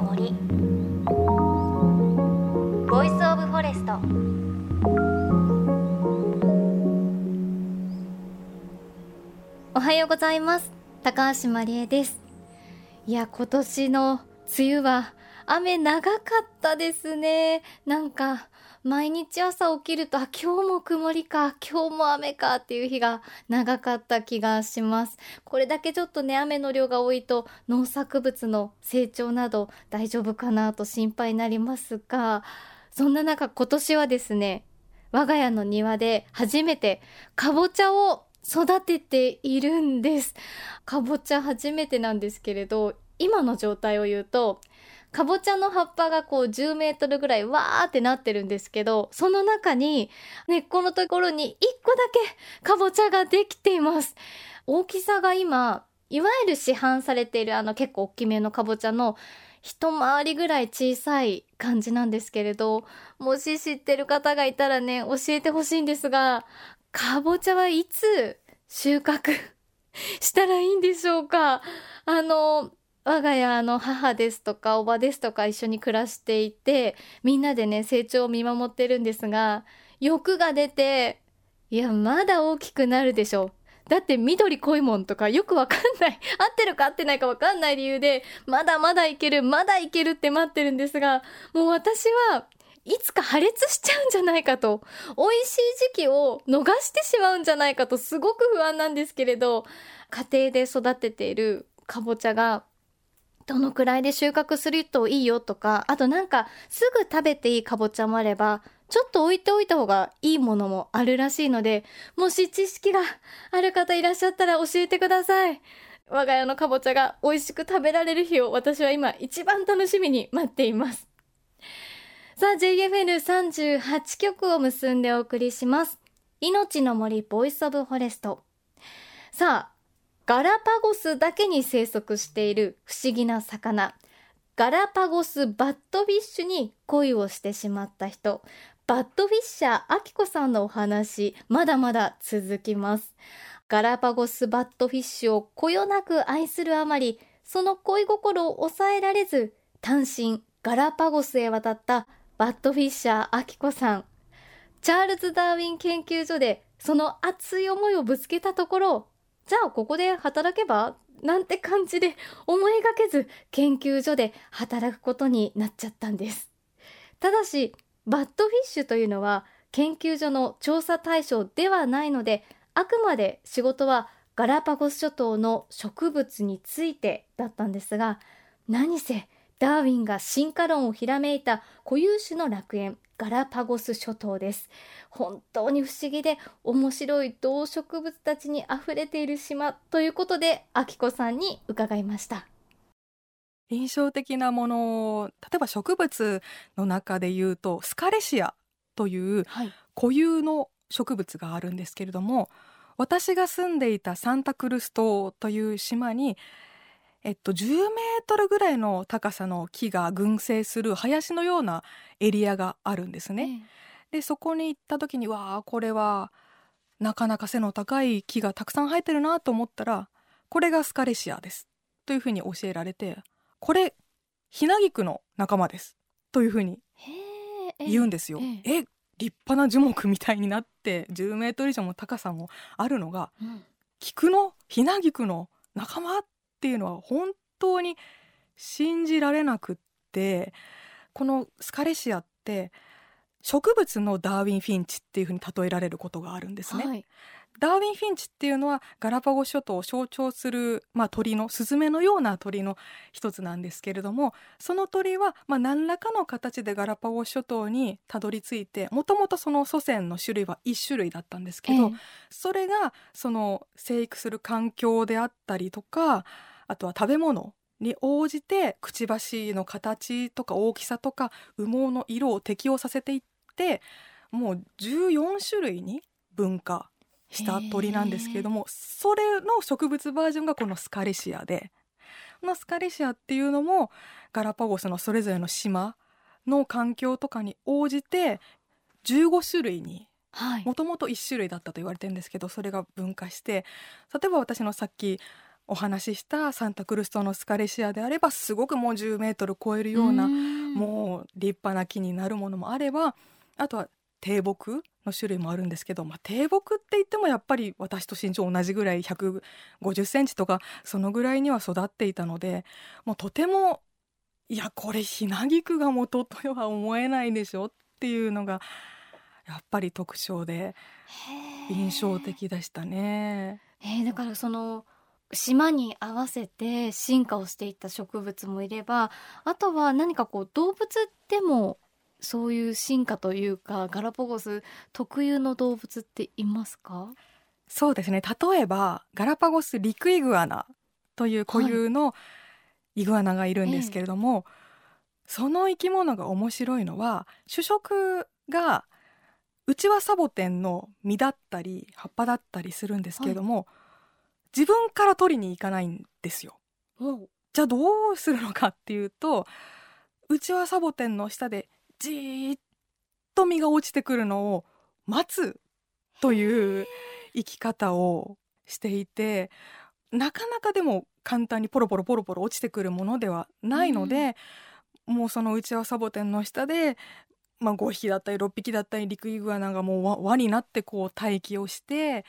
の森。 Voice of Forest おはようございます。高橋真理恵です。いや今年の梅雨は雨長かったですね。なんか毎日朝起きると、あ、今日も曇りか、今日も雨かっていう日が長かった気がします。これだけちょっとね、雨の量が多いと農作物の成長など大丈夫かなと心配になりますが、そんな中今年はですね、我が家の庭で初めてかぼちゃを育てているんです。かぼちゃ初めてなんですけれど、今の状態を言うと、かぼちゃの葉っぱがこう10メートルぐらいわーってなってるんですけど、その中に根っこのところに1個だけかぼちゃができています。大きさが今、いわゆる市販されているあの結構大きめのかぼちゃの一回りぐらい小さい感じなんですけれど、もし知ってる方がいたらね、教えてほしいんですが、かぼちゃはいつ収穫 したらいいんでしょうか？あの、我が家の母ですとかおばですとか一緒に暮らしていてみんなでね成長を見守ってるんですが欲が出ていやまだ大きくなるでしょ。だって緑濃いもんとかよくわかんない。合ってるか合ってないかわかんない理由でまだまだいけるまだいけるって待ってるんですがもう私はいつか破裂しちゃうんじゃないかと。美味しい時期を逃してしまうんじゃないかとすごく不安なんですけれど家庭で育てているかぼちゃがどのくらいで収穫するといいよとか、あとなんかすぐ食べていいかぼちゃもあれば、ちょっと置いておいた方がいいものもあるらしいので、もし知識がある方いらっしゃったら教えてください。我が家のかぼちゃが美味しく食べられる日を私は今一番楽しみに待っています。さあ、JFN38 曲を結んでお送りします。命の森 Voice of Forest。さあ、ガラパゴスだけに生息している不思議な魚。ガラパゴスバットフィッシュに恋をしてしまった人。バットフィッシャーアキコさんのお話まだまだ続きます。ガラパゴスバットフィッシュをこよなく愛するあまりその恋心を抑えられず単身ガラパゴスへ渡ったバットフィッシャーアキコさん。チャールズ・ダーウィン研究所でその熱い思いをぶつけたところじゃあここで働けばなんて感じで思いがけず研究所で働くことになっちゃったんです。ただし、バッドフィッシュというのは研究所の調査対象ではないので、あくまで仕事はガラパゴス諸島の植物についてだったんですが、何せダーウィンが進化論をひらめいた固有種の楽園ガラパゴス諸島です。本当に不思議で面白い動植物たちにあふれている島ということであきこさんに伺いました。印象的なもの例えば植物の中で言うとスカレシアという固有の植物があるんですけれども、はい、私が住んでいたサンタクルス島という島にえっと、10メートルぐらいの高さの木が群生する林のようなエリアがあるんですね。えでそこに行った時にわあこれはなかなか背の高い木がたくさん生えてるなと思ったらこれがスカレシアです。というふうに教えられてこれヒナギクの仲間です。というふうに言うんですよ。ええ。立派な樹木みたいになって10メートル以上も高さもあるのが、うん、菊のヒナギクの仲間っっていうのは本当に信じられなくってこのスカレシアって植物のダーウィン・フィンチっていうふうに例えられることがあるんですね。はい、ダーウィン・フィンチっていうのはガラパゴ諸島を象徴する、まあ、鳥のスズメのような鳥の一つなんですけれどもその鳥は、まあ、何らかの形でガラパゴ諸島にたどり着いてもともとその祖先の種類は1種類だったんですけど、ええ、それがその生育する環境であったりとかあとは食べ物に応じてくちばしの形とか大きさとか羽毛の色を適応させていってもう14種類に分化した鳥なんですけれどもそれの植物バージョンがこのスカレシアでこのスカレシアっていうのもガラパゴスのそれぞれの島の環境とかに応じて15種類にもともと1種類だったと言われてるんですけどそれが分化して例えば私のさっきお話ししたサンタクルス島のスカレシアであればすごくもう10メートル超えるようなもう立派な木になるものもあればあとは低木の種類もあるんですけど、まあ、低木って言ってもやっぱり私と身長同じぐらい150センチとかそのぐらいには育っていたのでもうとてもいやこれひなぎくが元とは思えないでしょっていうのがやっぱり特徴で印象的でしたね。えー、だからその島に合わせて進化をしていった植物もいればあとは何かこう動物でもそういう進化というかガラパゴス特有の動物っていますか？そうですね。例えばガラパゴスリクイグアナという固有のイグアナがいるんですけれども、はいええ、その生き物が面白いのは主食がうちはサボテンの実だったり葉っぱだったりするんですけれども、はい、自分から取りに行かないんですよ。じゃあどうするのかっていうとうちはサボテンの下でじーっと実が落ちてくるのを待つという生き方をしていてなかなかでも簡単にポロポロポロポロ落ちてくるものではないので、うん、もうそのうちはサボテンの下で、まあ、5匹だったり6匹だったりリクイグアナがもう輪になってこう待機をして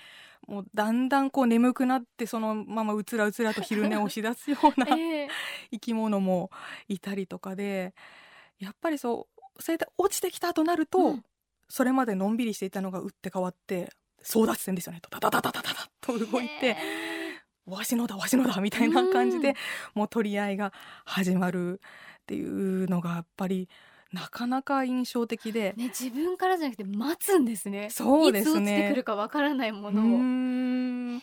もうだんだんこう眠くなってそのままうつらうつらと昼寝をしだすような 生き物もいたりとかでやっぱりそうそれで落ちてきたとなると、うん、それまでのんびりしていたのが打って変わって争奪戦ですよね。ダダダダダダダと動いてわしのだわしのだみたいな感じで、うん、もう取り合いが始まるっていうのがやっぱりなかなか印象的で、ね、自分からじゃなくて待つんですね。そうですね。いつ落ちてくるかわからないものを。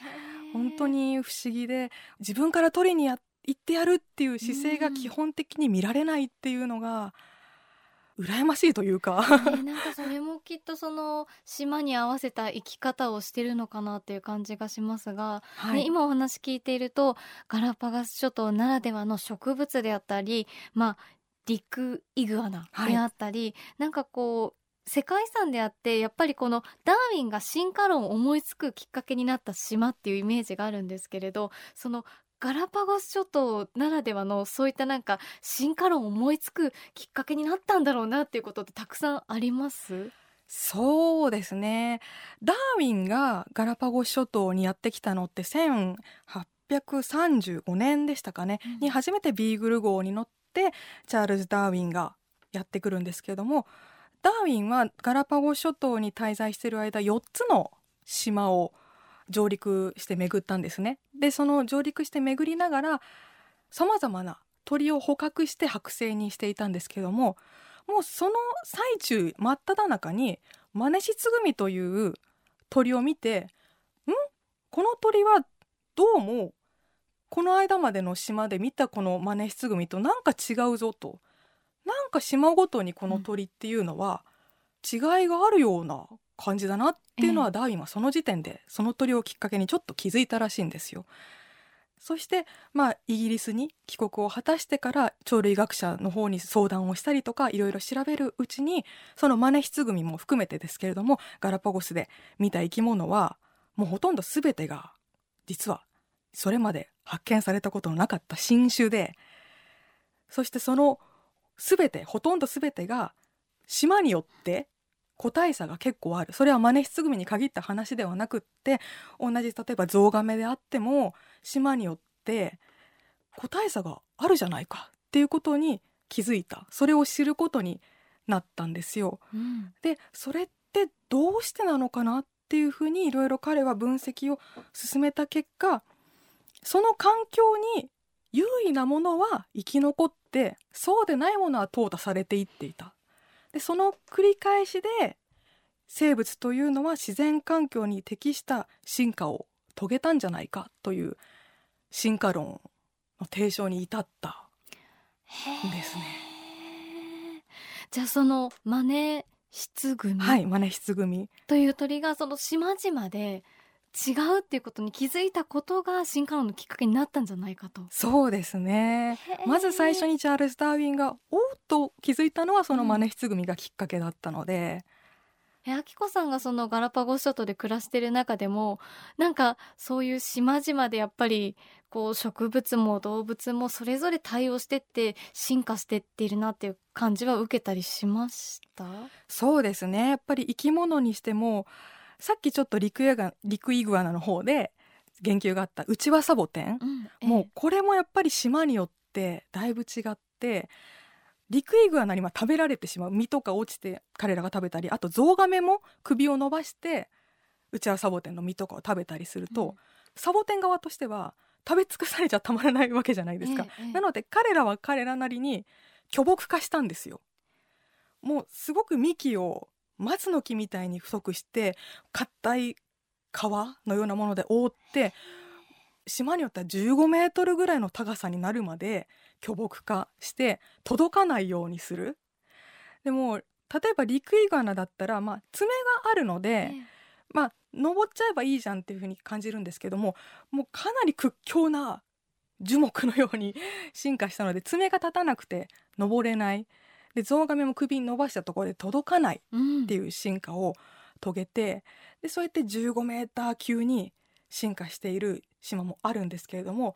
本当に不思議で自分から取りにや行ってやるっていう姿勢が基本的に見られないっていうのが、羨ましいというか。ね、なんかそれもきっとその島に合わせた生き方をしてるのかなっていう感じがしますが、はい、ね、今お話聞いているとガラパガス諸島ならではの植物であったり、まあ、リクイグアナであったり、はい、なんかこう世界遺産であってやっぱりこのダーウィンが進化論を思いつくきっかけになった島っていうイメージがあるんですけれどそのガラパゴス諸島ならではのそういったなんか進化論を思いつくきっかけになったんだろうなっていうことってたくさんあります？そうですね。ダーウィンがガラパゴス諸島にやってきたのって1835年でしたかね、うん、に初めてビーグル号に乗ってチャールズ・ダーウィンがやってくるんですけれどもダーウィンはガラパゴ諸島に滞在している間4つの島を上陸して巡ったんですね。でその上陸して巡りながらさまざまな鳥を捕獲して剥製にしていたんですけどももうその最中真っ只中にマネシツグミという鳥を見てん？この鳥はどうもこの間までの島で見たこのマネシツグミとなんか違うぞとなんか島ごとにこの鳥っていうのは違いがあるような感じだなっていうのはダーウィンはその時点でその鳥をきっかけにちょっと気づいたらしいんですよ。そしてまあイギリスに帰国を果たしてから鳥類学者の方に相談をしたりとかいろいろ調べるうちにそのマネヒツグミも含めてですけれどもガラパゴスで見た生き物はもうほとんど全てが実はそれまで発見されたことのなかった新種でそしてその全てほとんど全てが島によって個体差が結構ある。それはマネヒツグミに限った話ではなくって同じ例えばゾウガメであっても島によって個体差があるじゃないか。っていうことに気づいた。それを知ることになったんですよ。うん、でそれってどうしてなのかなっていうふうにいろいろ彼は分析を進めた結果その環境に優位なものは生き残ってそうでないものは淘汰されていっていた。でその繰り返しで生物というのは自然環境に適した進化を遂げたんじゃないかという進化論の提唱に至ったんですね。じゃあそのマネシツグミ、はい、マネシツグミという鳥がその島々で違うっていうことに気づいたことが進化論のきっかけになったんじゃないかと。そうですね。まず最初にチャールズ・ダーウィンがおっと気づいたのはそのマネヒツグミがきっかけだったので、うん、えあきこさんがそのガラパゴス諸島で暮らしてる中でもなんかそういう島々でやっぱりこう植物も動物もそれぞれ対応してって進化してっているなっていう感じは受けたりしました？そうですね。やっぱり生き物にしてもさっきちょっと陸ヤ陸イグアナの方で言及があったうちわサボテン、うん。ええ、もうこれもやっぱり島によってだいぶ違って陸イグアナには食べられてしまう。実とか落ちて彼らが食べたりあとゾウガメも首を伸ばしてうちわサボテンの実とかを食べたりすると、うん、サボテン側としては食べ尽くされちゃたまらないわけじゃないですか、え、なので彼らは彼らなりに巨木化したんですよ。もうすごく幹を松の木みたいに太くして硬い皮のようなもので覆って島によっては15メートルぐらいの高さになるまで巨木化して届かないようにする。でも例えば陸イグアナだったら、まあ、爪があるので、え。まあ登っちゃえばいいじゃんっていうふうに感じるんですけどももうかなり屈強な樹木のように進化したので爪が立たなくて登れないでゾウガメも首に伸ばしたところで届かないっていう進化を遂げて、うん、でそうやって15メーター級に進化している島もあるんですけれども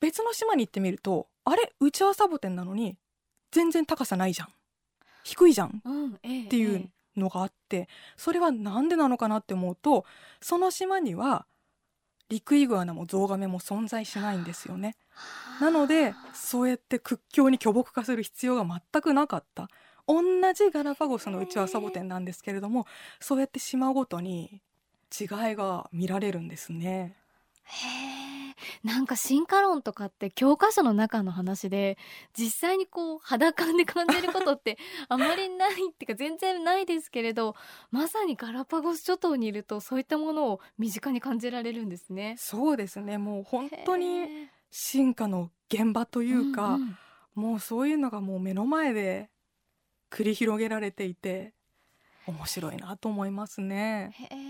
別の島に行ってみるとあれ？うちはサボテンなのに全然高さないじゃん。低いじゃん、うん、っていうのがあってそれは何でなのかなって思うとその島にはリクイグアナもゾウガメも存在しないんですよね。なのでそうやって屈強に巨木化する必要が全くなかった同じガラパゴスのうちはサボテンなんですけれどもそうやって島ごとに違いが見られるんですね。へーなんか進化論とかって教科書の中の話で実際にこう肌感で感じることって あまりないっていうか全然ないですけれどまさにガラパゴス諸島にいるとそういったものを身近に感じられるんですね。そうですねもう本当に進化の現場というか、うんうん、もうそういうのがもう目の前で繰り広げられていて面白いなと思いますね。命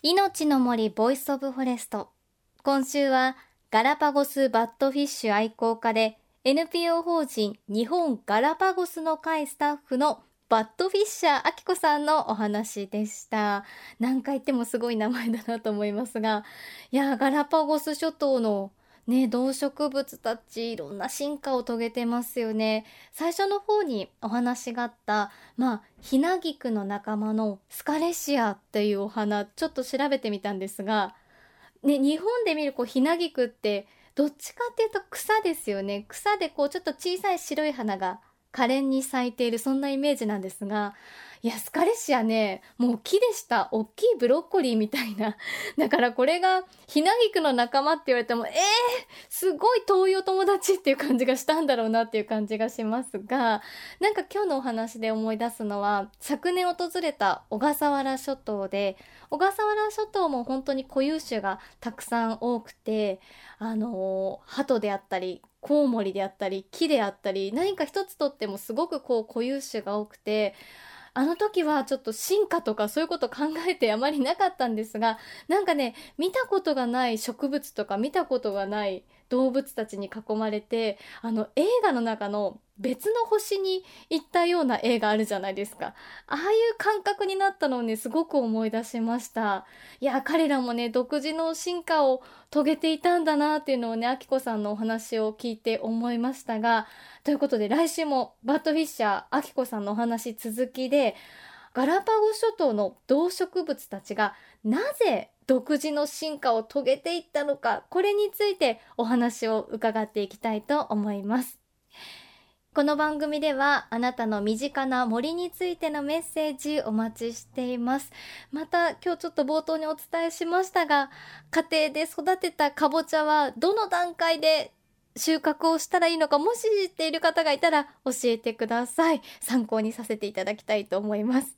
命の森 Voice of Forest 今週はガラパゴスバットフィッシュ愛好家で NPO 法人日本ガラパゴスの会スタッフのバットフィッシャーあきこさんのお話でした。何回言ってもすごい名前だなと思いますが、いや、ガラパゴス諸島のね、動植物たちいろんな進化を遂げてますよね。最初の方にお話があった、まあ、ヒナギクの仲間のスカレシアっていうお花、ちょっと調べてみたんですが、ね、日本で見るこうヒナギクってどっちかっていうと草ですよね。草でこうちょっと小さい白い花が可憐に咲いているそんなイメージなんですが、いや、スカレシアね、もう木でした。大きいブロッコリーみたいな。だからこれが、ひなぎくの仲間って言われても、えー、すごい遠いお友達っていう感じがしたんだろうなっていう感じがしますが、なんか今日のお話で思い出すのは、昨年訪れた小笠原諸島で、小笠原諸島も本当に固有種がたくさん多くて、あのー、鳩であったり、コウモリであったり、木であったり、何か一つとってもすごくこう固有種が多くて、あの時はちょっと進化とかそういうこと考えてあまりなかったんですが、なんかね、見たことがない植物とか見たことがない動物たちに囲まれて、あの映画の中の別の星に行ったような映画あるじゃないですか。ああいう感覚になったのをね、すごく思い出しました。いや、彼らもね、独自の進化を遂げていたんだなっていうのをね、あきこさんのお話を聞いて思いましたが、ということで来週もバッドフィッシャー、あきこさんのお話続きで、ガラパゴ諸島の動植物たちがなぜ独自の進化を遂げていったのかこれについてお話を伺っていきたいと思います。この番組ではあなたの身近な森についてのメッセージお待ちしています。また今日ちょっと冒頭にお伝えしましたが家庭で育てたかぼちゃはどの段階で収穫をしたらいいのかもし知っている方がいたら教えてください。参考にさせていただきたいと思います。